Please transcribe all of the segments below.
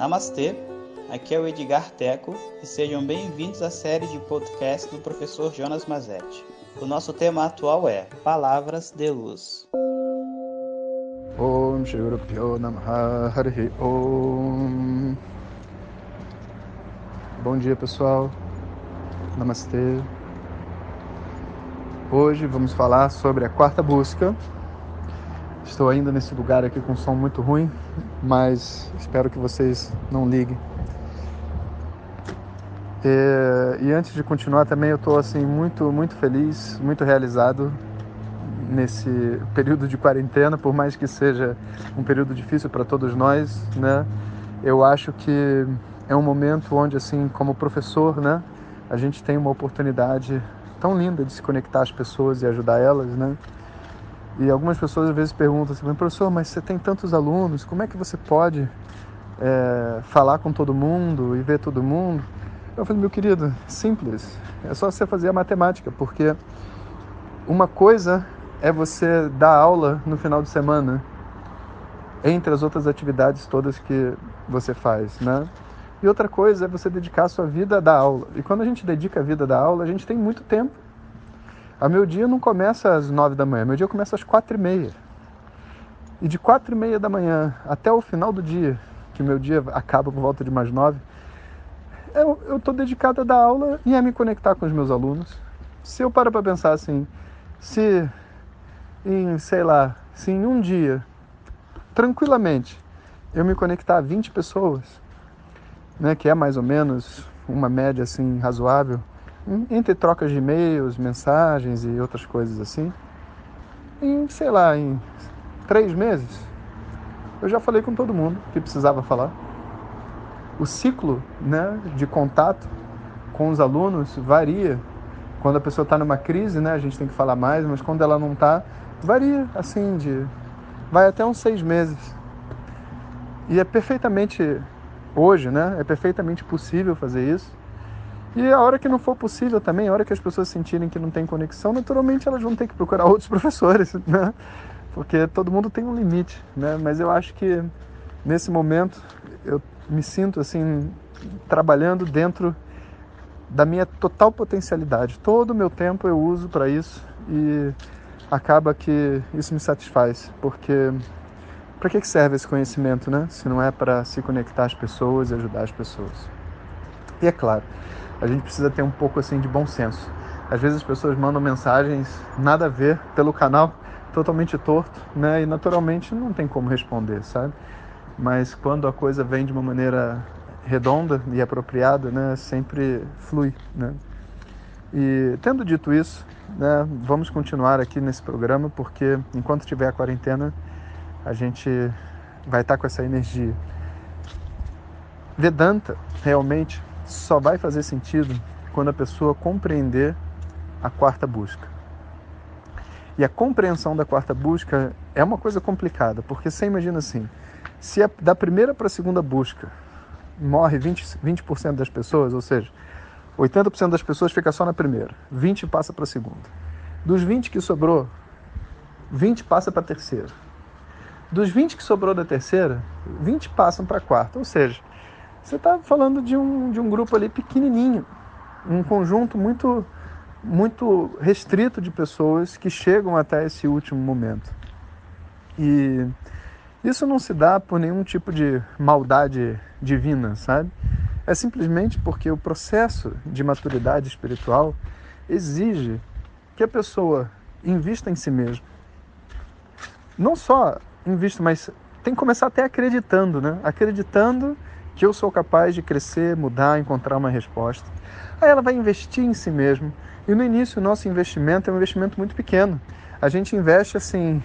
Namastê, aqui é o Edgar Teco e sejam bem-vindos à série de podcast do professor Jonas Mazetti. O nosso tema atual é Palavras de Luz. Om Shri Om Bom dia pessoal, Namastê. Hoje vamos falar sobre a quarta busca Estou ainda nesse lugar aqui com som muito ruim, mas espero que vocês não liguem. E, antes de continuar também eu estou assim muito muito feliz, muito realizado nesse período de quarentena, por mais que seja um período difícil para todos nós, né? Eu acho que é um momento onde assim, como professor, né, a gente tem uma oportunidade tão linda de se conectar às pessoas e ajudar elas, né? E algumas pessoas às vezes perguntam assim, professor, mas você tem tantos alunos, como é que você pode é, falar com todo mundo e ver todo mundo? Eu falei, meu querido, simples, é só você fazer a matemática, porque uma coisa é você dar aula no final de semana, entre as outras atividades todas que você faz, né? E outra coisa é você dedicar a sua vida a dar aula. E quando a gente dedica a vida a dar aula, a gente tem muito tempo a meu dia não começa às nove da manhã, meu dia começa às quatro e meia. E de quatro e meia da manhã até o final do dia, que meu dia acaba por volta de mais nove, eu estou dedicado a dar aula e a me conectar com os meus alunos. Se eu paro para pensar assim, se em, sei lá, se em um dia, tranquilamente, eu me conectar a 20 pessoas, né, que é mais ou menos uma média assim razoável, entre trocas de e-mails, mensagens e outras coisas assim, em, sei lá, em três meses, eu já falei com todo mundo que precisava falar. O ciclo né, de contato com os alunos varia. Quando a pessoa está numa crise, né, a gente tem que falar mais, mas quando ela não está, varia assim de. vai até uns seis meses. E é perfeitamente, hoje, né, é perfeitamente possível fazer isso. E a hora que não for possível também, a hora que as pessoas sentirem que não tem conexão, naturalmente elas vão ter que procurar outros professores, né? Porque todo mundo tem um limite, né? Mas eu acho que nesse momento eu me sinto assim trabalhando dentro da minha total potencialidade. Todo o meu tempo eu uso para isso e acaba que isso me satisfaz, porque para que serve esse conhecimento, né? Se não é para se conectar às pessoas e ajudar as pessoas. E é claro, a gente precisa ter um pouco assim de bom senso. Às vezes as pessoas mandam mensagens nada a ver pelo canal, totalmente torto, né? E naturalmente não tem como responder, sabe? Mas quando a coisa vem de uma maneira redonda e apropriada, né, sempre flui, né? E tendo dito isso, né, vamos continuar aqui nesse programa porque enquanto tiver a quarentena, a gente vai estar com essa energia. Vedanta realmente só vai fazer sentido quando a pessoa compreender a quarta busca. E a compreensão da quarta busca é uma coisa complicada, porque você imagina assim: se da primeira para a segunda busca morre 20%, 20 das pessoas, ou seja, 80% das pessoas fica só na primeira, 20 passa para a segunda. Dos 20 que sobrou, 20 passa para a terceira. Dos 20 que sobrou da terceira, 20 passam para a quarta. Ou seja, você está falando de um, de um grupo ali pequenininho, um conjunto muito, muito restrito de pessoas que chegam até esse último momento. E isso não se dá por nenhum tipo de maldade divina, sabe? É simplesmente porque o processo de maturidade espiritual exige que a pessoa invista em si mesma. Não só invista, mas tem que começar até acreditando, né? Acreditando que eu sou capaz de crescer, mudar, encontrar uma resposta. Aí ela vai investir em si mesma. E no início o nosso investimento é um investimento muito pequeno. A gente investe assim,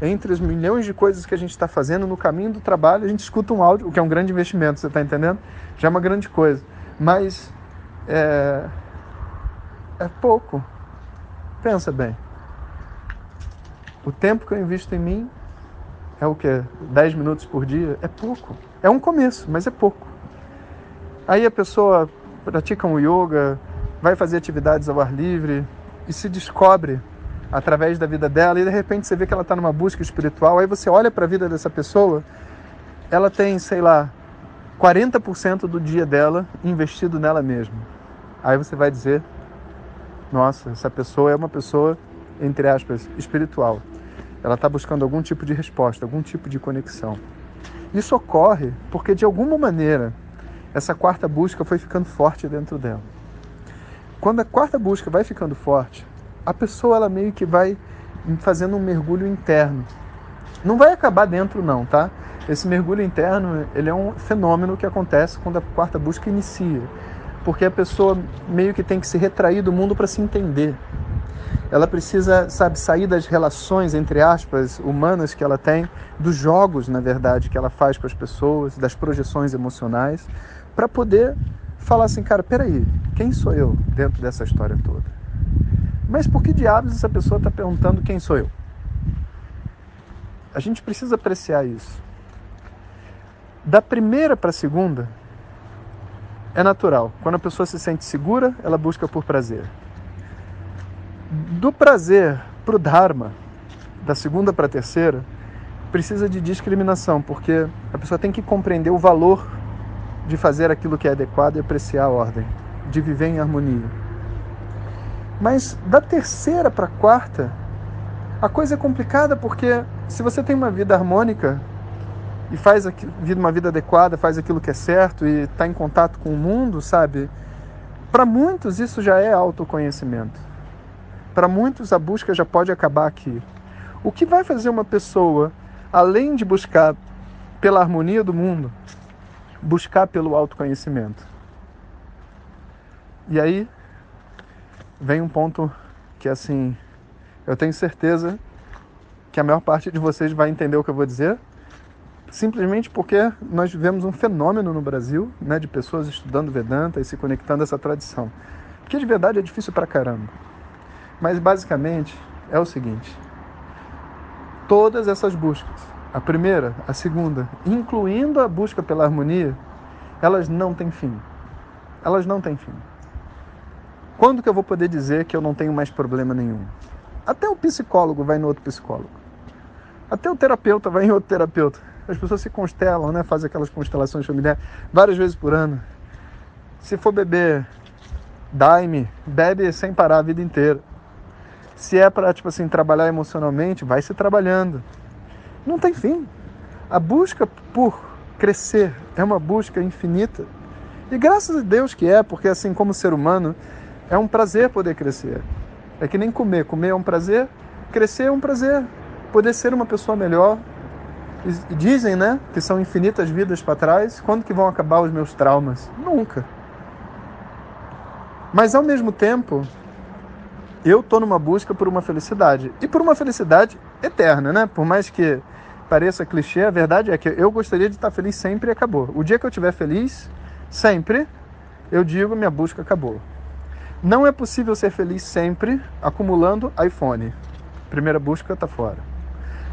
entre os milhões de coisas que a gente está fazendo no caminho do trabalho, a gente escuta um áudio, o que é um grande investimento, você está entendendo? Já é uma grande coisa. Mas é, é pouco. Pensa bem. O tempo que eu invisto em mim é o que? 10 minutos por dia? É pouco. É um começo, mas é pouco. Aí a pessoa pratica um yoga, vai fazer atividades ao ar livre e se descobre através da vida dela e de repente você vê que ela está numa busca espiritual. Aí você olha para a vida dessa pessoa, ela tem, sei lá, 40% do dia dela investido nela mesma. Aí você vai dizer: nossa, essa pessoa é uma pessoa, entre aspas, espiritual. Ela está buscando algum tipo de resposta, algum tipo de conexão. Isso ocorre porque, de alguma maneira, essa quarta busca foi ficando forte dentro dela. Quando a quarta busca vai ficando forte, a pessoa ela meio que vai fazendo um mergulho interno. Não vai acabar dentro não, tá? Esse mergulho interno, ele é um fenômeno que acontece quando a quarta busca inicia, porque a pessoa meio que tem que se retrair do mundo para se entender. Ela precisa, sabe, sair das relações entre aspas humanas que ela tem, dos jogos, na verdade, que ela faz com as pessoas, das projeções emocionais, para poder falar assim, cara, peraí, quem sou eu dentro dessa história toda? Mas por que diabos essa pessoa está perguntando quem sou eu? A gente precisa apreciar isso. Da primeira para a segunda, é natural. Quando a pessoa se sente segura, ela busca por prazer. Do prazer para o Dharma, da segunda para a terceira, precisa de discriminação, porque a pessoa tem que compreender o valor de fazer aquilo que é adequado e apreciar a ordem, de viver em harmonia. Mas da terceira para a quarta, a coisa é complicada porque se você tem uma vida harmônica, e faz uma vida adequada, faz aquilo que é certo e está em contato com o mundo, sabe? Para muitos isso já é autoconhecimento. Para muitos a busca já pode acabar aqui. O que vai fazer uma pessoa, além de buscar pela harmonia do mundo, buscar pelo autoconhecimento? E aí vem um ponto que assim, eu tenho certeza que a maior parte de vocês vai entender o que eu vou dizer, simplesmente porque nós vivemos um fenômeno no Brasil, né, de pessoas estudando Vedanta e se conectando a essa tradição. Que de verdade é difícil pra caramba. Mas basicamente é o seguinte: todas essas buscas, a primeira, a segunda, incluindo a busca pela harmonia, elas não têm fim. Elas não têm fim. Quando que eu vou poder dizer que eu não tenho mais problema nenhum? Até o psicólogo vai no outro psicólogo. Até o terapeuta vai em outro terapeuta. As pessoas se constelam, né? Fazem aquelas constelações familiares várias vezes por ano. Se for beber daime, bebe sem parar a vida inteira. Se é para tipo assim trabalhar emocionalmente, vai se trabalhando. Não tem fim. A busca por crescer é uma busca infinita. E graças a Deus que é, porque assim como ser humano, é um prazer poder crescer. É que nem comer, comer é um prazer, crescer é um prazer. Poder ser uma pessoa melhor, dizem, né, que são infinitas vidas para trás. Quando que vão acabar os meus traumas? Nunca. Mas ao mesmo tempo, eu tô numa busca por uma felicidade e por uma felicidade eterna, né? Por mais que pareça clichê, a verdade é que eu gostaria de estar feliz sempre e acabou. O dia que eu estiver feliz, sempre, eu digo minha busca acabou. Não é possível ser feliz sempre acumulando iPhone. Primeira busca está fora.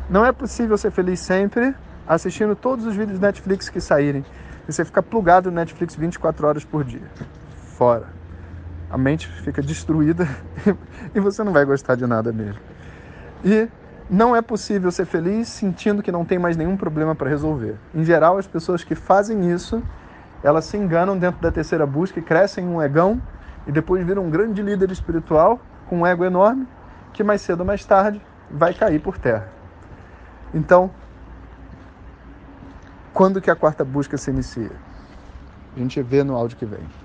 Não é possível ser feliz sempre assistindo todos os vídeos Netflix que saírem. E você fica plugado no Netflix 24 horas por dia. Fora. A mente fica destruída e você não vai gostar de nada mesmo. E não é possível ser feliz sentindo que não tem mais nenhum problema para resolver. Em geral, as pessoas que fazem isso, elas se enganam dentro da terceira busca e crescem um egão e depois viram um grande líder espiritual com um ego enorme que mais cedo ou mais tarde vai cair por terra. Então, quando que a quarta busca se inicia? A gente vê no áudio que vem.